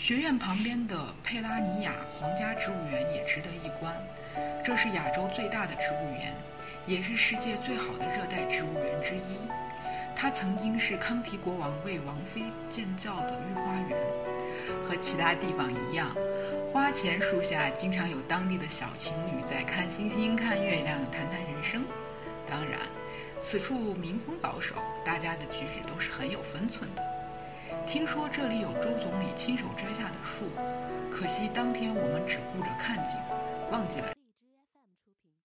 学院旁边的佩拉尼亚皇家植物园也值得一观，这是亚洲最大的植物园，也是世界最好的热带植物园之一。它曾经是康提国王为王妃建造的御花园，和其他地方一样，花前树下经常有当地的小情侣在看星星、看月亮、谈谈人生。当然，此处民风保守，大家的举止都是很有分寸的。听说这里有周总理亲手摘下的树，可惜当天我们只顾着看景，忘记了。